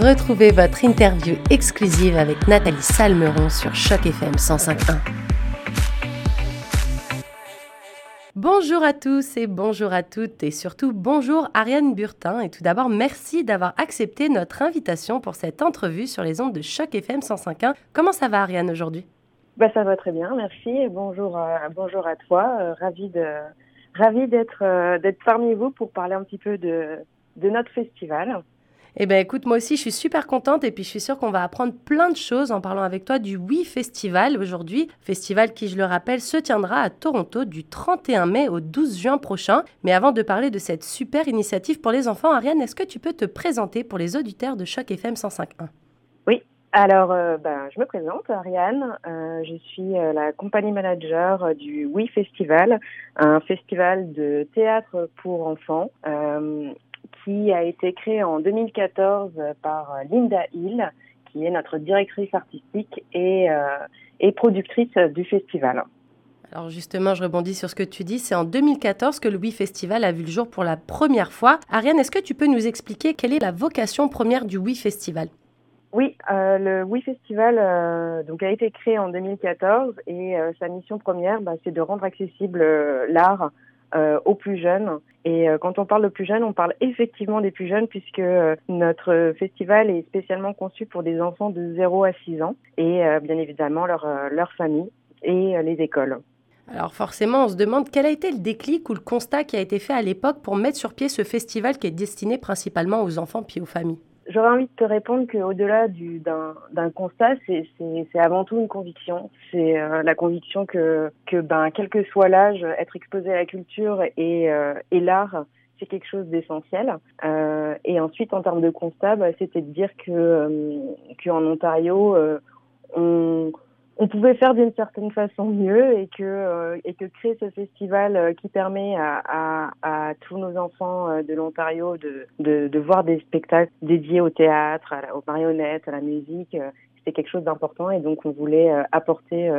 Retrouvez votre interview exclusive avec Nathalie Salmeron sur Choc FM 105.1. Bonjour à tous et bonjour à toutes et surtout bonjour Ariane Burtin et tout d'abord merci d'avoir accepté notre invitation pour cette entrevue sur les ondes de Choc FM 105.1. Comment ça va Ariane aujourd'hui? Bah, Ça va très bien, merci euh, bonjour à toi, euh, ravi euh, d'être parmi vous pour parler un petit peu de notre festival. Eh bien, écoute, moi aussi, je suis super contente et puis je suis sûre qu'on va apprendre plein de choses en parlant avec toi du Oui Festival aujourd'hui. Festival qui, je le rappelle, se tiendra à Toronto du 31 mai au 12 juin prochain. Mais avant de parler de cette super initiative pour les enfants, Ariane, est-ce que tu peux te présenter pour les auditeurs de Choc FM 105.1 Oui, alors, euh, ben, je me présente, Ariane. Euh, je suis euh, la compagnie manager du Oui Festival, un festival de théâtre pour enfants qui a été créé en 2014 par Linda Hill, qui est notre directrice artistique et, euh, et productrice du festival. Alors justement, je rebondis sur ce que tu dis. C'est en 2014 que le Oui Festival a vu le jour pour la première fois. Ariane, est-ce que tu peux nous expliquer quelle est la vocation première du Oui Festival? Oui, euh, le Oui Festival euh, donc a été créé en 2014 et sa mission première, bah, c'est de rendre accessible l'art euh, aux plus jeunes. Et euh, quand on parle de plus jeunes, on parle effectivement des plus jeunes puisque euh, notre festival est spécialement conçu pour des enfants de 0 à 6 ans et bien évidemment leur, leur famille et les écoles. Alors forcément, on se demande quel a été le déclic ou le constat qui a été fait à l'époque pour mettre sur pied ce festival qui est destiné principalement aux enfants puis aux familles. J'aurais envie de te répondre qu'au-delà d'un constat, c'est avant tout une conviction. C'est euh, la conviction que, que ben, quel que soit l'âge, être exposé à la culture et, euh, et l'art, c'est quelque chose d'essentiel. Euh, et ensuite, en termes de constat, bah, c'était de dire que euh, qu'en Ontario, on on pouvait faire d'une certaine façon mieux et que euh, et que créer ce festival euh, qui permet à, à, à, tous nos enfants euh, de l'Ontario de, de, de, voir des spectacles dédiés au théâtre, à aux marionnettes, à la musique, c'était quelque chose d'important et donc on voulait apporter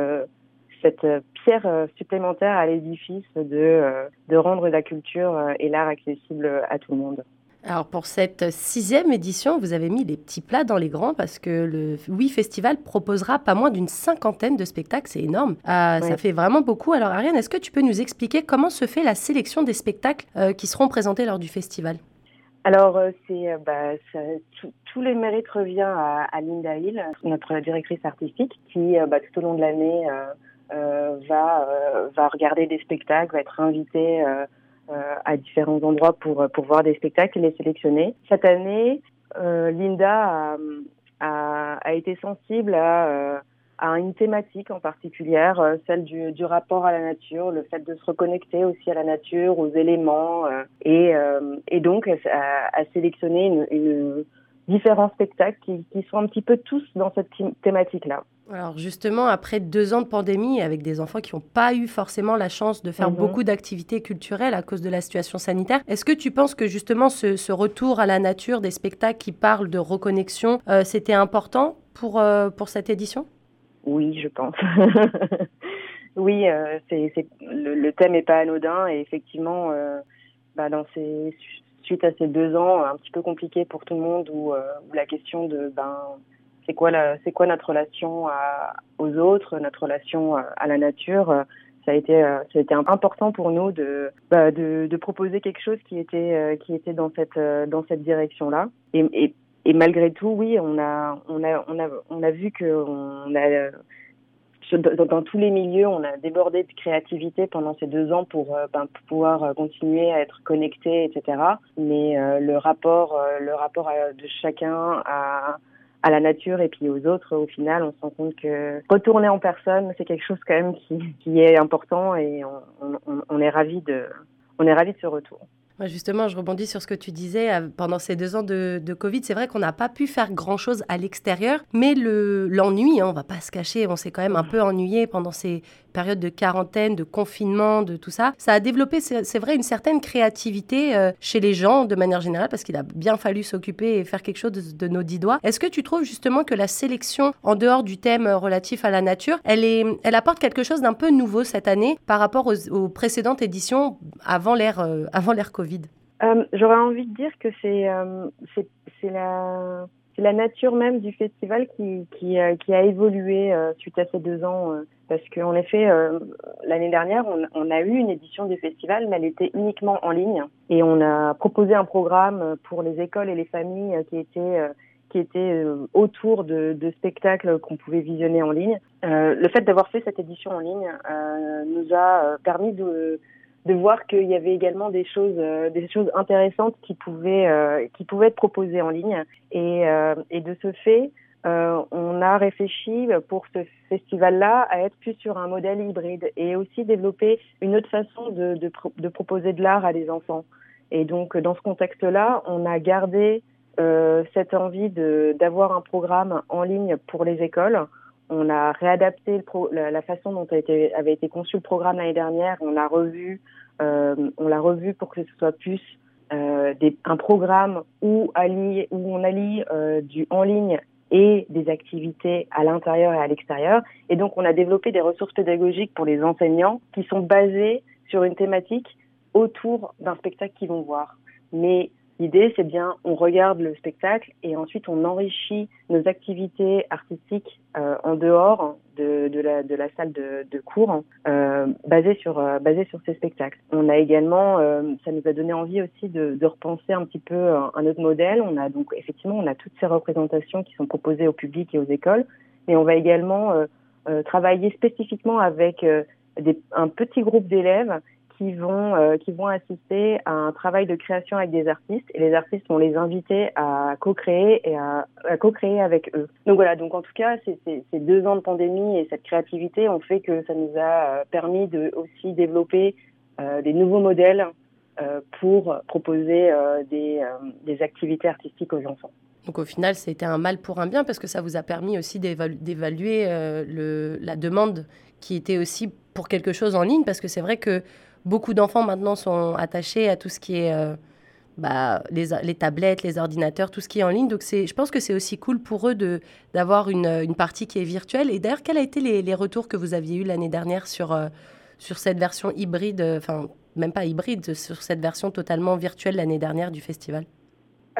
cette pierre supplémentaire à l'édifice de, de rendre la culture et l'art accessible à tout le monde. Alors pour cette sixième édition, vous avez mis des petits plats dans les grands parce que le Oui Festival proposera pas moins d'une cinquantaine de spectacles, c'est énorme. Euh, ça fait vraiment beaucoup. Alors Ariane, est-ce que tu peux nous expliquer comment se fait la sélection des spectacles euh, qui seront présentés lors du festival? Alors, euh, c'est bah, tous les mérites revient à, Linda Hill, notre directrice artistique, qui bah, tout au long de l'année va va regarder des spectacles, va être invitée à différents endroits pour, pour voir des spectacles et les sélectionner. Cette année, euh, Linda a, a, a, été sensible à, euh, à une thématique en particulier, celle du, du, rapport à la nature, le fait de se reconnecter aussi à la nature, aux éléments, et, et donc a sélectionné une, une, différents spectacles qui, qui sont un petit peu tous dans cette thématique-là. Alors justement, après deux ans de pandémie, avec des enfants qui n'ont pas eu forcément la chance de faire mhm. beaucoup d'activités culturelles à cause de la situation sanitaire, est-ce que tu penses que justement ce, retour à la nature, des spectacles qui parlent de reconnexion, euh, c'était important pour, euh, pour cette édition? Oui, je pense. oui, euh, c'est, le, thème n'est pas anodin et effectivement, bah, dans ces, suite à ces deux ans un petit peu compliqués pour tout le monde où, où la question de... Ben, c'est quoi la, c'est quoi notre relation à, aux autres, notre relation à, la nature. Ça a été, euh, ça a été important pour nous de, bah, de, de, proposer quelque chose qui était, euh, qui était dans cette, euh, dans cette direction-là. Et, et, et, malgré tout, oui, on a, on a, on a, on a vu que on a dans, tous les milieux, on a débordé de créativité pendant ces deux ans pour, ben, pouvoir continuer à être connecté, etc. Mais le rapport, le rapport de chacun à à la nature et puis aux autres, au final, on se rend compte que retourner en personne, c'est quelque chose quand même qui, est important et on, on, on est ravi de, on est ravi de ce retour. Justement, je rebondis sur ce que tu disais. Euh, pendant ces deux ans de, Covid, c'est vrai qu'on n'a pas pu faire grand-chose à l'extérieur, mais l'ennui, hein, on va pas se cacher, on s'est quand même un peu ennuyé pendant ces périodes de quarantaine, de confinement, de tout ça. Ça a développé, c'est vrai, une certaine créativité euh, chez les gens de manière générale, parce qu'il a bien fallu s'occuper et faire quelque chose de, nos dix doigts. Est-ce que tu trouves justement que la sélection, en dehors du thème relatif à la nature, elle, apporte quelque chose d'un peu nouveau cette année par rapport aux, précédentes éditions avant l'ère euh, l'ère Euh, J'aurais envie de dire que c'est euh, c'est la nature même du festival qui, qui a évolué suite à ces deux ans. parce qu'en effet, l'année dernière, on, a eu une édition du festival, mais elle était uniquement en ligne. Et on a proposé un programme pour les écoles et les familles qui était autour de, spectacles qu'on pouvait visionner en ligne. Euh, le fait d'avoir fait cette édition en ligne euh, nous a permis de, de voir qu'il y avait également des choses, euh, des choses intéressantes qui pouvaient, euh, qui pouvaient être proposées en ligne. Et, euh, et de ce fait, on a réfléchi pour ce festival-là à être plus sur un modèle hybride et aussi développer une autre façon de, de, de proposer de l'art à des enfants. Et donc, dans ce contexte-là, on a gardé cette envie d'avoir un programme en ligne pour les écoles on a réadapté le pro, la, façon dont avait été conçu le programme l'année dernière. On l'a revu, euh, on l'a revu pour que ce soit plus euh, un programme où on allie euh, du en ligne et des activités à l'intérieur et à l'extérieur. Et donc, on a développé des ressources pédagogiques pour les enseignants qui sont basées sur une thématique autour d'un spectacle qu'ils vont voir. Mais L'idée, c'est bien, on regarde le spectacle et ensuite on enrichit nos activités artistiques euh, en dehors de, de, la, de la salle de, de cours, euh, basées sur euh, basées sur ces spectacles. On a également, euh, ça nous a donné envie aussi de, de repenser un petit peu un autre modèle. On a donc effectivement, on a toutes ces représentations qui sont proposées au public et aux écoles, mais on va également euh, travailler spécifiquement avec des, un petit groupe d'élèves qui vont euh, qui vont assister à un travail de création avec des artistes et les artistes vont les inviter à co-créer et à, co-créer avec eux. Donc voilà, donc en tout cas, ces, ces, deux ans de pandémie et cette créativité ont fait que ça nous a euh, permis de aussi développer euh, des nouveaux modèles pour proposer des, des activités artistiques aux enfants. Donc au final, c'était un mal pour un bien parce que ça vous a permis aussi d'évaluer euh, la demande qui était aussi pour quelque chose en ligne parce que c'est vrai que beaucoup d'enfants maintenant sont attachés à tout ce qui est euh, bah, les, tablettes, les ordinateurs, tout ce qui est en ligne. Donc je pense que c'est aussi cool pour eux d'avoir une, partie qui est virtuelle. Et d'ailleurs, quels ont été les, retours que vous aviez eus l'année dernière sur, euh, sur cette version hybride, enfin même pas hybride, sur cette version totalement virtuelle l'année dernière du festival?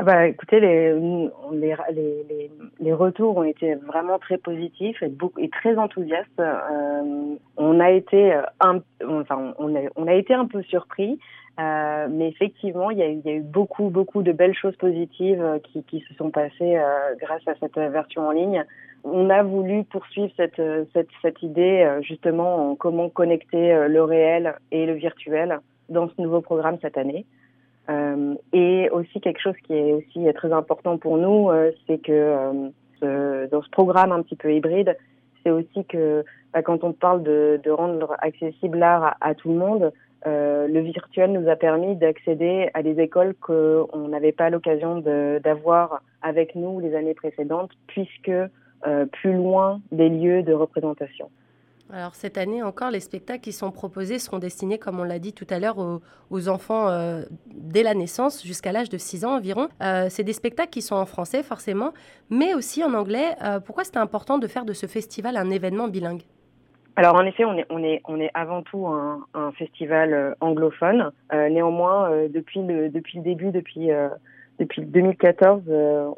Bah, écoutez, les, les, les, les, retours ont été vraiment très positifs et, beaucoup, et très enthousiastes. Euh, on a été euh, un, enfin, on a, on a été un peu surpris, euh, mais effectivement, il y, a, y, a, eu beaucoup, beaucoup de belles choses positives euh, qui, qui se sont passées euh, grâce à cette version en ligne. On a voulu poursuivre cette, cette, cette idée justement en comment connecter le réel et le virtuel dans ce nouveau programme cette année. Euh, et aussi quelque chose qui est aussi très important pour nous, euh, c'est que euh, dans ce programme un petit peu hybride, c'est aussi que bah, quand on parle de, rendre accessible l'art à, tout le monde, le virtuel nous a permis d'accéder à des écoles qu'on n'avait pas l'occasion d'avoir avec nous les années précédentes, puisque plus loin des lieux de représentation. Alors cette année encore, les spectacles qui sont proposés seront destinés, comme on l'a dit tout à l'heure, aux, enfants euh, dès la naissance jusqu'à l'âge de 6 ans environ. Euh, c'est des spectacles qui sont en français forcément, mais aussi en anglais. Euh, pourquoi c'était important de faire de ce festival un événement bilingue? Alors en effet, on est, avant tout un, un festival anglophone. néanmoins, depuis, le, depuis le début, depuis depuis 2014,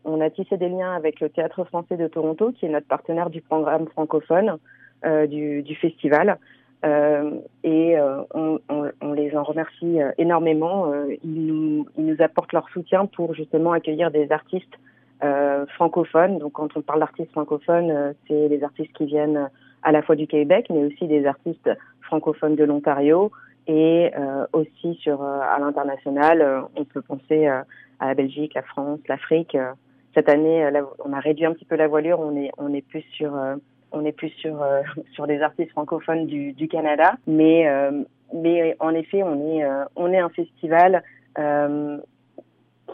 on a tissé des liens avec le Théâtre français de Toronto, qui est notre partenaire du programme francophone. Euh, du, festival. Euh, et euh, on, les en remercie énormément. ils, nous, ils nous apportent leur soutien pour justement accueillir des artistes francophones. Donc quand on parle d'artistes francophones, c'est des artistes qui viennent à la fois du Québec, mais aussi des artistes francophones de l'Ontario et aussi sur à l'international. on peut penser à la Belgique, la France, l'Afrique. cette année, on a réduit un petit peu la voilure. On est on est plus sur on est plus sur euh, sur des artistes francophones du, du Canada, mais euh, mais en effet, on est euh, on est un festival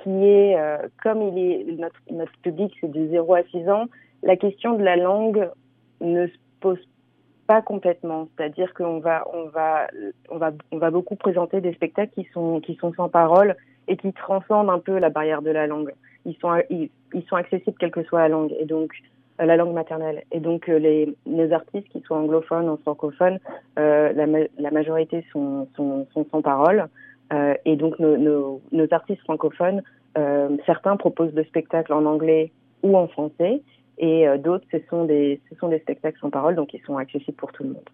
qui est comme il est notre notre public c'est de 0 à 6 ans, la question de la langue ne se pose pas complètement, c'est-à-dire qu'on va on va on va on va beaucoup présenter des spectacles qui sont qui sont sans parole et qui transcendent un peu la barrière de la langue. Ils sont ils, ils sont accessibles quelle que soit la langue. Et donc euh, la langue maternelle. Et donc euh, les, les artistes, qui soient anglophones ou francophones, euh, la, majorité sont, sont, sans parole. Euh, et donc nos, nos, nos, artistes francophones, euh, certains proposent des spectacles en anglais ou en français. Et d'autres, ce sont des ce sont des spectacles sans parole, donc ils sont accessibles pour tout le monde.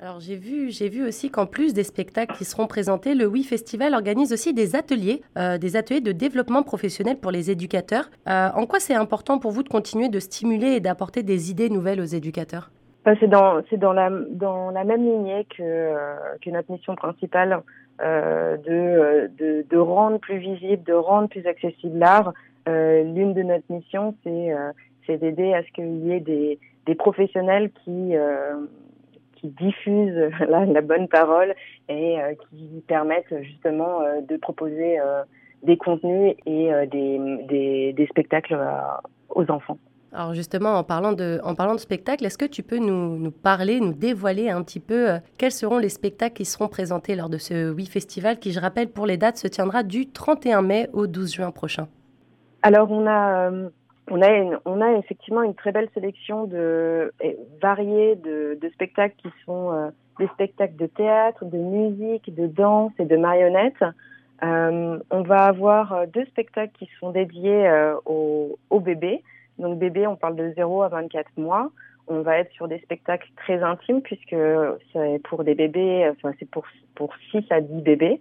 Alors j'ai vu, j'ai vu aussi qu'en plus des spectacles qui seront présentés, le Oui Festival organise aussi des ateliers, euh, des ateliers de développement professionnel pour les éducateurs. Euh, en quoi c'est important pour vous de continuer de stimuler et d'apporter des idées nouvelles aux éducateurs? Bah, C'est dans, dans, la, dans la même lignée que, euh, que notre mission principale de, de, rendre plus visible, de rendre plus accessible l'art. l'une de notre missions, c'est, c'est d'aider à ce qu'il y ait des, des professionnels qui qui diffusent la, bonne parole et euh, qui permettent justement euh, de proposer euh, des contenus et des, des, spectacles aux enfants. Alors justement, en parlant de, en parlant de spectacles, est-ce que tu peux nous, nous, parler, nous dévoiler un petit peu quels seront les spectacles qui seront présentés lors de ce Oui Festival qui, je rappelle, pour les dates, se tiendra du 31 mai au 12 juin prochain? Alors on a on a, on a effectivement une très belle sélection de variée de, de spectacles qui sont euh, des spectacles de théâtre, de musique, de danse et de marionnettes. Euh, on va avoir euh, deux spectacles qui sont dédiés euh, aux, aux, bébés. Donc bébé, on parle de 0 à 24 mois. On va être sur des spectacles très intimes puisque c'est pour des bébés, enfin c'est pour pour 6 à 10 bébés.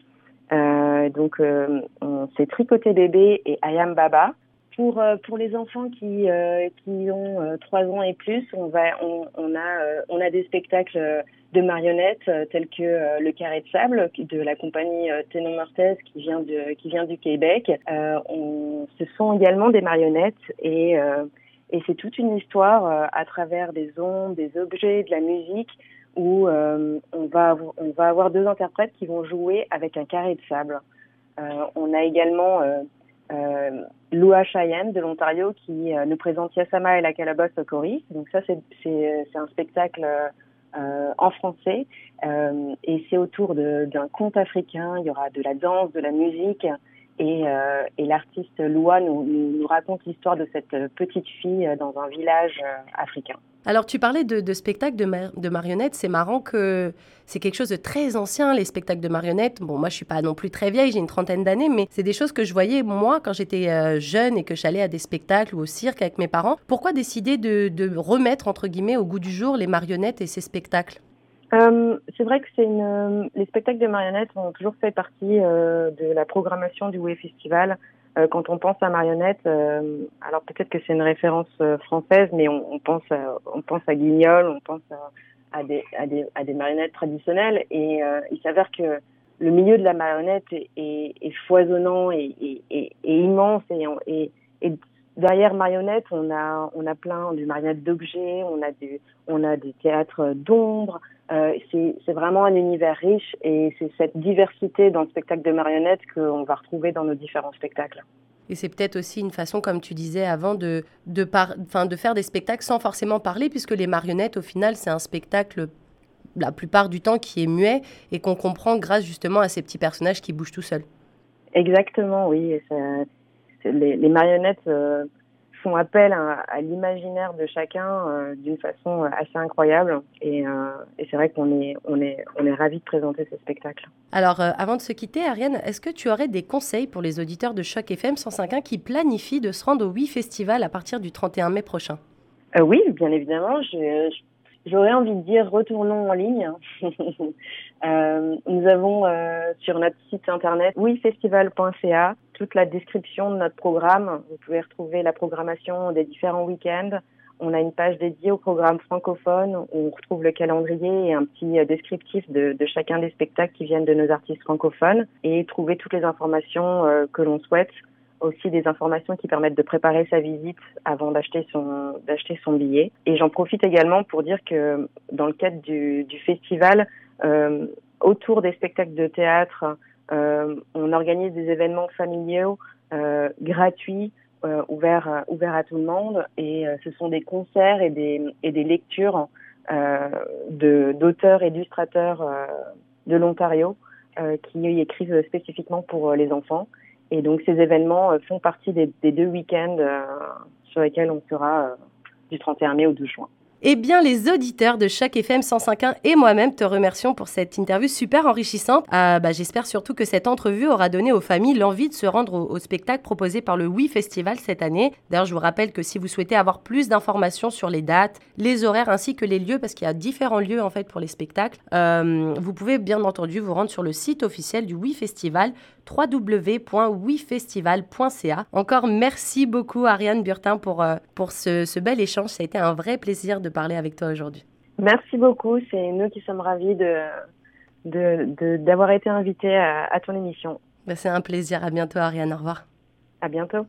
Euh, donc c'est Tricoté bébé et Ayam Baba. Pour euh, pour les enfants qui euh, qui ont euh, trois ans et plus, on va on, on a on a des spectacles de marionnettes tels que le Carré de sable de la compagnie Ténon Mortez qui vient de qui vient du Québec. on, ce sont également des marionnettes et et c'est toute une histoire à travers des ondes, des objets, de la musique où on va on va avoir deux interprètes qui vont jouer avec un carré de sable. on a également euh, Lua Cheyenne de l'Ontario qui euh, nous présente Yassama et la Calabasse au Coris. Donc ça, c'est un spectacle euh, en français euh, et c'est autour d'un conte africain. Il y aura de la danse, de la musique et, euh, et l'artiste Lua nous, raconte l'histoire de cette petite fille dans un village africain. Alors, tu parlais de, spectacles de, marionnettes. C'est marrant que c'est quelque chose de très ancien, les spectacles de marionnettes. Bon, moi, je suis pas non plus très vieille, j'ai une trentaine d'années, mais c'est des choses que je voyais, moi, quand j'étais euh, jeune et que j'allais à des spectacles ou au cirque avec mes parents. Pourquoi décider de, de remettre, entre guillemets, au goût du jour les marionnettes et ces spectacles? Euh, c'est vrai que c'est une, euh, les spectacles de marionnettes ont toujours fait partie euh, de la programmation du Way Festival. Quand on pense à marionnettes, alors peut-être que c'est une référence française, mais on, pense à, on pense à Guignol, on pense à, des, à, des, à des marionnettes traditionnelles, et il s'avère que le milieu de la marionnette est, foisonnant et, immense, et, derrière marionnette, on a, on a plein de marionnettes d'objets, on a des, on a des théâtres d'ombre. Euh, c'est vraiment un univers riche et c'est cette diversité dans le spectacle de marionnettes qu'on va retrouver dans nos différents spectacles. Et c'est peut-être aussi une façon, comme tu disais avant, de, de, par, de faire des spectacles sans forcément parler, puisque les marionnettes, au final, c'est un spectacle la plupart du temps qui est muet et qu'on comprend grâce justement à ces petits personnages qui bougent tout seuls. Exactement, oui. Les, les, marionnettes euh, font appel à, l'imaginaire de chacun euh, d'une façon assez incroyable. Et, euh, et c'est vrai qu'on est, on est, on est ravis de présenter ce spectacle. Alors, avant de se quitter, Ariane, est-ce que tu aurais des conseils pour les auditeurs de Choc FM 105.1 qui planifient de se rendre au Oui Festival à partir du 31 mai prochain? Oui, bien évidemment. Je, je J'aurais envie de dire retournons en ligne. euh, nous avons euh, sur notre site internet wifestival.ca toute la description de notre programme. Vous pouvez retrouver la programmation des différents week-ends. On a une page dédiée au programme francophone où on retrouve le calendrier et un petit euh, descriptif de, chacun des spectacles qui viennent de nos artistes francophones et trouver toutes les informations euh, que l'on souhaite aussi des informations qui permettent de préparer sa visite avant d'acheter son billet. Et j'en profite également pour dire que dans le cadre du, festival, euh, autour des spectacles de théâtre, on organise des événements familiaux euh, gratuits, euh, ouverts ouverts à tout le monde. Et euh, ce sont des concerts et des et des lectures euh, de d'auteurs illustrateurs de l'Ontario qui écrivent spécifiquement pour les enfants. Et donc ces événements euh, font partie des, des deux week-ends euh, sur lesquels on sera euh, du 31 mai au 12 juin. Eh bien, les auditeurs de chaque FM 105.1 et moi-même te remercions pour cette interview super enrichissante. Euh, bah, j'espère surtout que cette entrevue aura donné aux familles l'envie de se rendre au, spectacle proposé par le Oui Festival cette année. D'ailleurs, je vous rappelle que si vous souhaitez avoir plus d'informations sur les dates, les horaires ainsi que les lieux, parce qu'il y a différents lieux en fait pour les spectacles, euh, vous pouvez bien entendu vous rendre sur le site officiel du Oui Festival www.wifestival.ca. Encore merci beaucoup Ariane Burtin pour, euh, pour ce, bel échange. Ça a été un vrai plaisir de parler avec toi aujourd'hui. Merci beaucoup. C'est nous qui sommes ravis de, d'avoir été invités à, ton émission. Ben, c'est un plaisir. À bientôt Ariane. Au revoir. À bientôt.